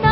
到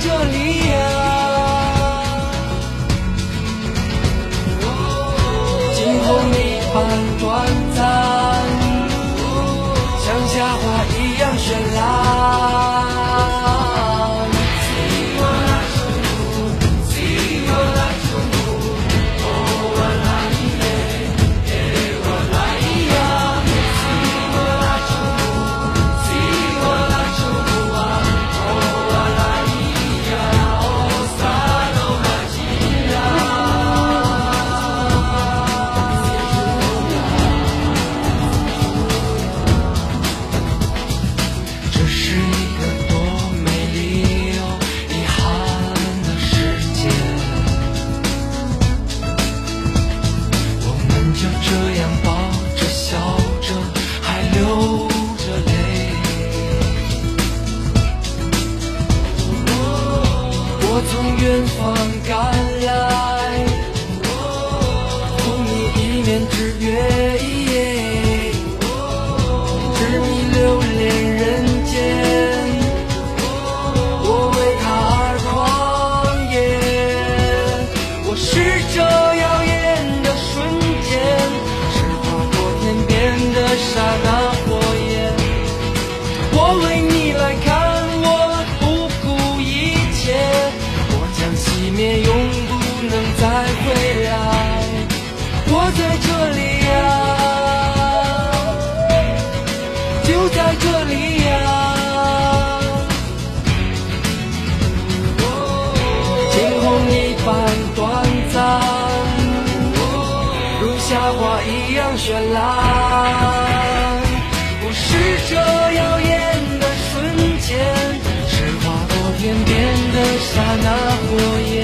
Jolene. 我从远方赶来，送你一面之约。夏花一样绚烂。不是这耀眼的瞬间，是划过天边的刹那火焰。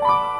Bye.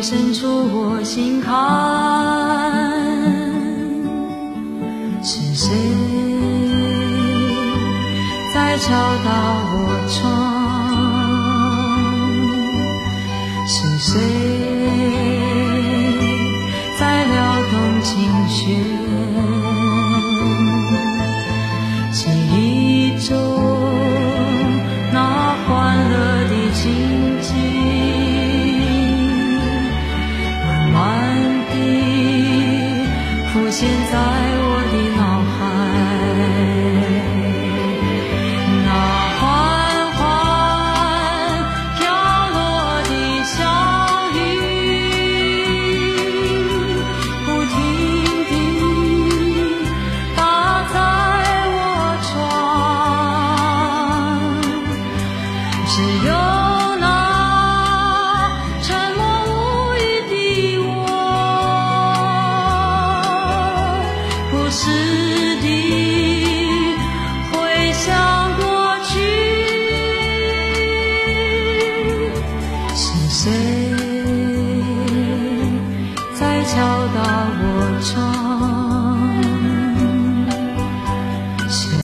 深处我心坎。是谁在敲打我窗？是谁现在是第